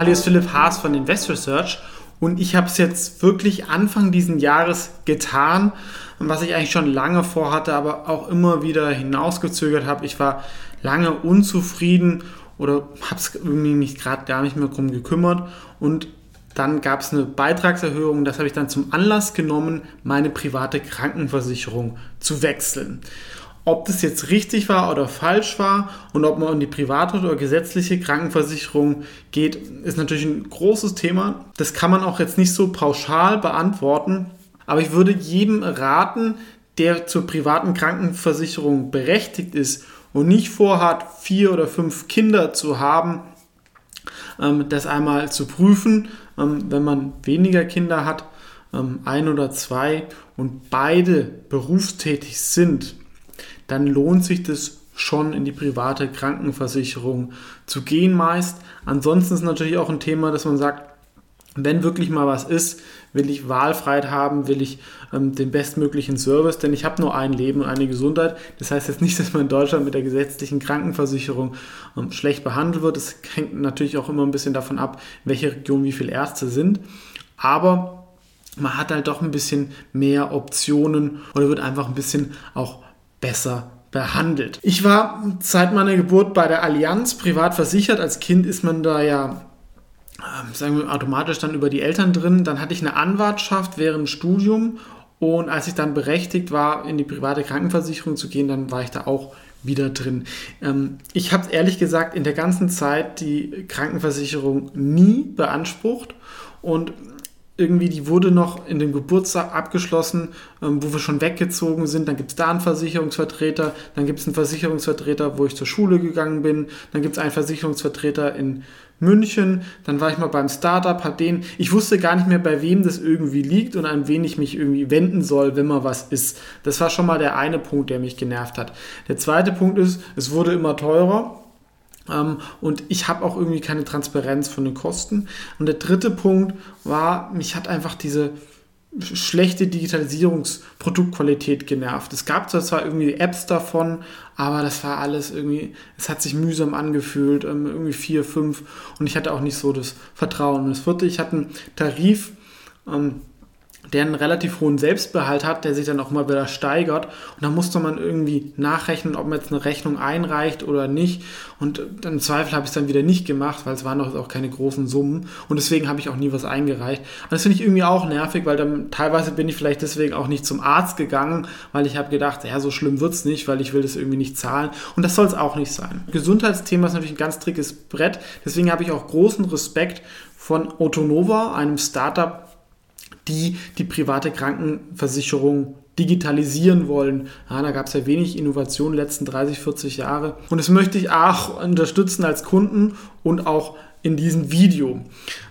Hallo, ist Philipp Haas von Invest Research und ich habe es jetzt wirklich Anfang dieses Jahres getan, was ich eigentlich schon lange vorhatte, aber auch immer wieder hinausgezögert habe. Ich war lange unzufrieden oder habe es irgendwie nicht gerade gar nicht mehr drum gekümmert und dann gab es eine Beitragserhöhung, das habe ich dann zum Anlass genommen, meine private Krankenversicherung zu wechseln. Ob das jetzt richtig war oder falsch war und ob man in die private oder gesetzliche Krankenversicherung geht, ist natürlich ein großes Thema. Das kann man auch jetzt nicht so pauschal beantworten. Aber ich würde jedem raten, der zur privaten Krankenversicherung berechtigt ist und nicht vorhat, vier oder fünf Kinder zu haben, ähm, das einmal zu prüfen, ähm, wenn man weniger Kinder hat, ähm, ein oder zwei und beide berufstätig sind dann lohnt sich das schon in die private Krankenversicherung zu gehen meist. Ansonsten ist natürlich auch ein Thema, dass man sagt, wenn wirklich mal was ist, will ich Wahlfreiheit haben, will ich ähm, den bestmöglichen Service, denn ich habe nur ein Leben und eine Gesundheit. Das heißt jetzt nicht, dass man in Deutschland mit der gesetzlichen Krankenversicherung ähm, schlecht behandelt wird. Das hängt natürlich auch immer ein bisschen davon ab, in welcher Region wie viele Ärzte sind. Aber man hat halt doch ein bisschen mehr Optionen oder wird einfach ein bisschen auch besser behandelt. Ich war seit meiner Geburt bei der Allianz privat versichert. Als Kind ist man da ja ähm, sagen wir automatisch dann über die Eltern drin. Dann hatte ich eine Anwartschaft während dem Studium und als ich dann berechtigt war, in die private Krankenversicherung zu gehen, dann war ich da auch wieder drin. Ähm, ich habe ehrlich gesagt in der ganzen Zeit die Krankenversicherung nie beansprucht und irgendwie, die wurde noch in dem Geburtstag abgeschlossen, ähm, wo wir schon weggezogen sind. Dann gibt es da einen Versicherungsvertreter, dann gibt es einen Versicherungsvertreter, wo ich zur Schule gegangen bin, dann gibt es einen Versicherungsvertreter in München, dann war ich mal beim Startup, hab den, ich wusste gar nicht mehr, bei wem das irgendwie liegt und an wen ich mich irgendwie wenden soll, wenn mal was ist. Das war schon mal der eine Punkt, der mich genervt hat. Der zweite Punkt ist, es wurde immer teurer. Ähm, und ich habe auch irgendwie keine Transparenz von den Kosten. Und der dritte Punkt war, mich hat einfach diese schlechte Digitalisierungsproduktqualität genervt. Es gab zwar irgendwie Apps davon, aber das war alles irgendwie, es hat sich mühsam angefühlt, ähm, irgendwie vier, fünf und ich hatte auch nicht so das Vertrauen. Und das vierte, ich hatte einen Tarif, ähm, der einen relativ hohen Selbstbehalt hat, der sich dann auch mal wieder steigert. Und da musste man irgendwie nachrechnen, ob man jetzt eine Rechnung einreicht oder nicht. Und im Zweifel habe ich es dann wieder nicht gemacht, weil es waren doch auch keine großen Summen. Und deswegen habe ich auch nie was eingereicht. Und das finde ich irgendwie auch nervig, weil dann teilweise bin ich vielleicht deswegen auch nicht zum Arzt gegangen, weil ich habe gedacht, ja, so schlimm wird es nicht, weil ich will das irgendwie nicht zahlen. Und das soll es auch nicht sein. Gesundheitsthema ist natürlich ein ganz trickes Brett. Deswegen habe ich auch großen Respekt von Otonova, einem Startup, die die private Krankenversicherung digitalisieren wollen. Ja, da gab es ja wenig Innovation in den letzten 30, 40 Jahre. Und das möchte ich auch unterstützen als Kunden und auch in diesem Video.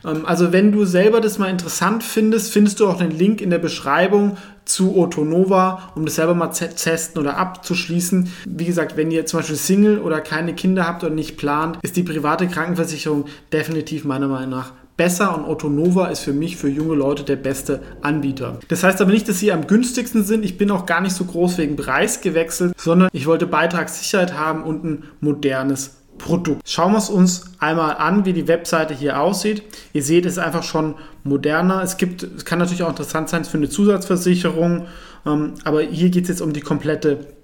Ähm, also wenn du selber das mal interessant findest, findest du auch den Link in der Beschreibung zu Otonova, um das selber mal zu testen oder abzuschließen. Wie gesagt, wenn ihr zum Beispiel Single oder keine Kinder habt oder nicht plant, ist die private Krankenversicherung definitiv meiner Meinung nach besser und Otto Nova ist für mich, für junge Leute, der beste Anbieter. Das heißt aber nicht, dass sie am günstigsten sind. Ich bin auch gar nicht so groß wegen Preis gewechselt, sondern ich wollte Beitragssicherheit haben und ein modernes Produkt. Schauen wir es uns einmal an, wie die Webseite hier aussieht. Ihr seht, es ist einfach schon moderner. Es gibt, es kann natürlich auch interessant sein für eine Zusatzversicherung, ähm, aber hier geht es jetzt um die komplette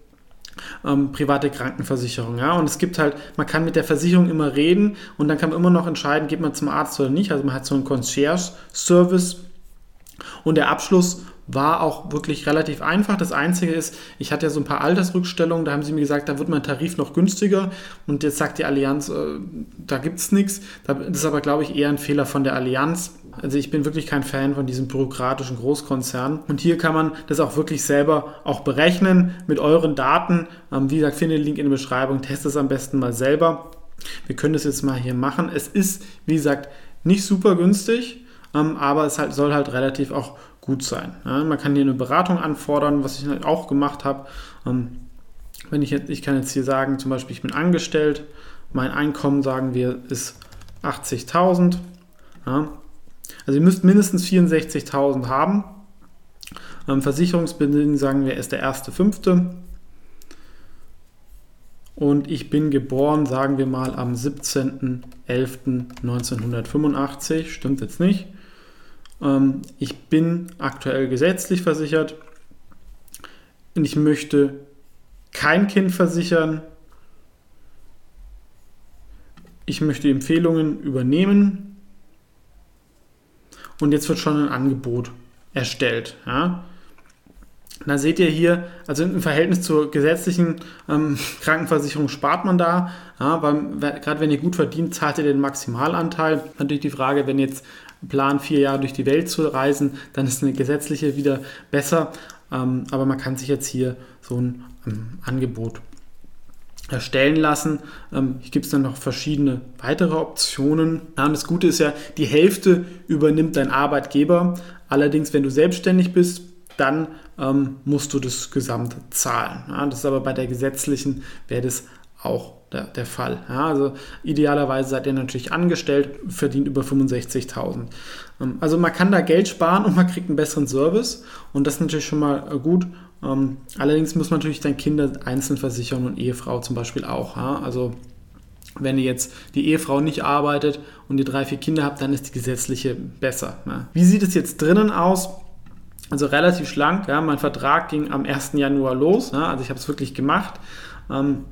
ähm, private Krankenversicherung. Ja? Und es gibt halt, man kann mit der Versicherung immer reden und dann kann man immer noch entscheiden, geht man zum Arzt oder nicht. Also man hat so einen Concierge-Service und der Abschluss war auch wirklich relativ einfach. Das Einzige ist, ich hatte ja so ein paar Altersrückstellungen, da haben sie mir gesagt, da wird mein Tarif noch günstiger und jetzt sagt die Allianz, äh, da gibt es nichts. Das ist aber, glaube ich, eher ein Fehler von der Allianz. Also ich bin wirklich kein Fan von diesem bürokratischen Großkonzern. Und hier kann man das auch wirklich selber auch berechnen mit euren Daten. Ähm, wie gesagt, finde den Link in der Beschreibung, testet es am besten mal selber. Wir können das jetzt mal hier machen. Es ist, wie gesagt, nicht super günstig, ähm, aber es halt, soll halt relativ auch gut sein. Ja, man kann hier eine Beratung anfordern, was ich halt auch gemacht habe. Ähm, wenn ich jetzt, ich kann jetzt hier sagen, zum Beispiel, ich bin angestellt, mein Einkommen, sagen wir, ist 80.000. Ja. Also ihr müsst mindestens 64.000 haben. Ähm, Versicherungsbedingungen sagen wir, ist der erste fünfte. und ich bin geboren, sagen wir mal, am 17.11.1985. Stimmt jetzt nicht. Ähm, ich bin aktuell gesetzlich versichert und ich möchte kein Kind versichern. Ich möchte Empfehlungen übernehmen. Und jetzt wird schon ein Angebot erstellt. Ja? Da seht ihr hier, also im Verhältnis zur gesetzlichen ähm, Krankenversicherung spart man da, ja, gerade wenn ihr gut verdient, zahlt ihr den Maximalanteil. Natürlich die Frage, wenn jetzt plant, vier Jahre durch die Welt zu reisen, dann ist eine gesetzliche wieder besser. Ähm, aber man kann sich jetzt hier so ein ähm, Angebot erstellen lassen. Ähm, hier gibt es dann noch verschiedene weitere Optionen. Ja, das Gute ist ja, die Hälfte übernimmt dein Arbeitgeber. Allerdings, wenn du selbstständig bist, dann ähm, musst du das Gesamt zahlen. Das ist aber bei der gesetzlichen, wäre das auch der, der Fall. Ja, also idealerweise seid ihr natürlich angestellt, verdient über 65.000. Ähm, also man kann da Geld sparen und man kriegt einen besseren Service und das ist natürlich schon mal äh, gut. Ähm, allerdings muss man natürlich deine Kinder einzeln versichern und Ehefrau zum Beispiel auch. Ja? Also wenn ihr jetzt die Ehefrau nicht arbeitet und ihr drei, vier Kinder habt, dann ist die gesetzliche besser. Ja? Wie sieht es jetzt drinnen aus? Also relativ schlank. Ja? Mein Vertrag ging am 1. Januar los. Ja? Also ich habe es wirklich gemacht. Ähm,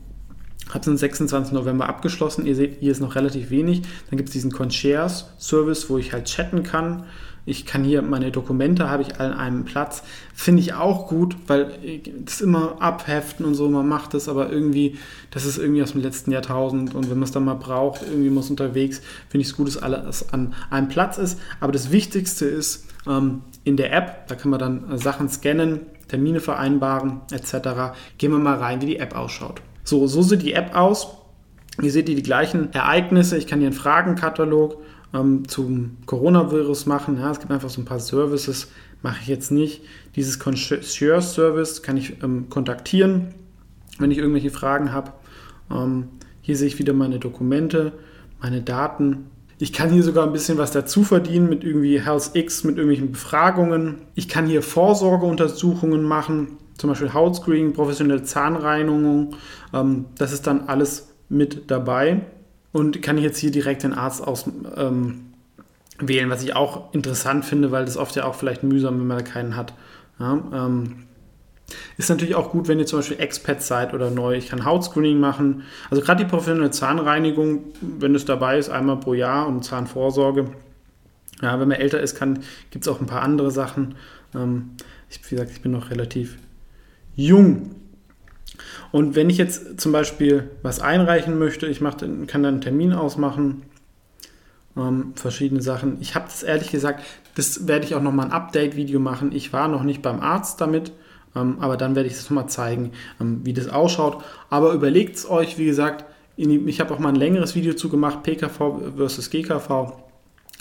habe es am 26. November abgeschlossen. Ihr seht, hier ist noch relativ wenig. Dann gibt es diesen Concierge-Service, wo ich halt chatten kann. Ich kann hier meine Dokumente, habe ich an einem Platz. Finde ich auch gut, weil das immer abheften und so, man macht das, aber irgendwie, das ist irgendwie aus dem letzten Jahrtausend und wenn man es dann mal braucht, irgendwie muss unterwegs, finde ich es gut, dass alles an einem Platz ist. Aber das Wichtigste ist ähm, in der App, da kann man dann Sachen scannen, Termine vereinbaren etc. Gehen wir mal rein, wie die App ausschaut. So, so sieht die App aus. Hier seht ihr die gleichen Ereignisse. Ich kann hier einen Fragenkatalog ähm, zum Coronavirus machen. Ja, es gibt einfach so ein paar Services, mache ich jetzt nicht. Dieses Concierge-Service kann ich ähm, kontaktieren, wenn ich irgendwelche Fragen habe. Ähm, hier sehe ich wieder meine Dokumente, meine Daten. Ich kann hier sogar ein bisschen was dazu verdienen mit irgendwie Health X, mit irgendwelchen Befragungen. Ich kann hier Vorsorgeuntersuchungen machen zum Beispiel Hautscreening, professionelle Zahnreinigung. Ähm, das ist dann alles mit dabei. Und kann ich jetzt hier direkt den Arzt auswählen, ähm, was ich auch interessant finde, weil das oft ja auch vielleicht mühsam, wenn man da keinen hat. Ja, ähm, ist natürlich auch gut, wenn ihr zum Beispiel Expat seid oder neu. Ich kann Hautscreening machen. Also gerade die professionelle Zahnreinigung, wenn es dabei ist, einmal pro Jahr und Zahnvorsorge. Ja, wenn man älter ist, gibt es auch ein paar andere Sachen. Ähm, ich, wie gesagt, ich bin noch relativ jung. Und wenn ich jetzt zum Beispiel was einreichen möchte, ich mach, kann dann einen Termin ausmachen, ähm, verschiedene Sachen. Ich habe das ehrlich gesagt, das werde ich auch nochmal ein Update-Video machen. Ich war noch nicht beim Arzt damit, ähm, aber dann werde ich es nochmal zeigen, ähm, wie das ausschaut. Aber überlegt es euch, wie gesagt, die, ich habe auch mal ein längeres Video zu gemacht, PKV versus GKV.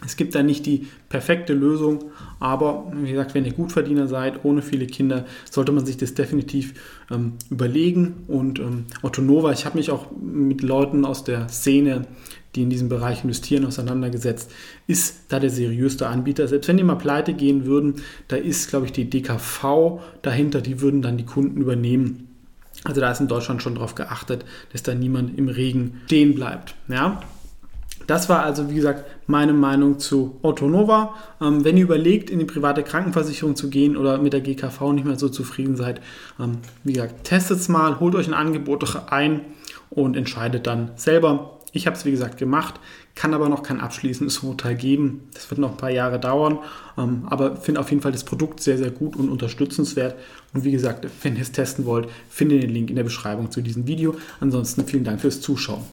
Es gibt da nicht die perfekte Lösung, aber wie gesagt, wenn ihr Gutverdiener seid, ohne viele Kinder, sollte man sich das definitiv ähm, überlegen. Und ähm, Otto Nova, ich habe mich auch mit Leuten aus der Szene, die in diesem Bereich investieren, auseinandergesetzt, ist da der seriöste Anbieter. Selbst wenn die mal pleite gehen würden, da ist, glaube ich, die DKV dahinter, die würden dann die Kunden übernehmen. Also da ist in Deutschland schon darauf geachtet, dass da niemand im Regen stehen bleibt. Ja? Das war also, wie gesagt, meine Meinung zu Otto Nova. Ähm, wenn ihr überlegt, in die private Krankenversicherung zu gehen oder mit der GKV nicht mehr so zufrieden seid, ähm, wie gesagt, testet es mal, holt euch ein Angebot ein und entscheidet dann selber. Ich habe es, wie gesagt, gemacht, kann aber noch kein abschließendes Urteil geben. Das wird noch ein paar Jahre dauern, ähm, aber finde auf jeden Fall das Produkt sehr, sehr gut und unterstützenswert. Und wie gesagt, wenn ihr es testen wollt, findet den Link in der Beschreibung zu diesem Video. Ansonsten vielen Dank fürs Zuschauen.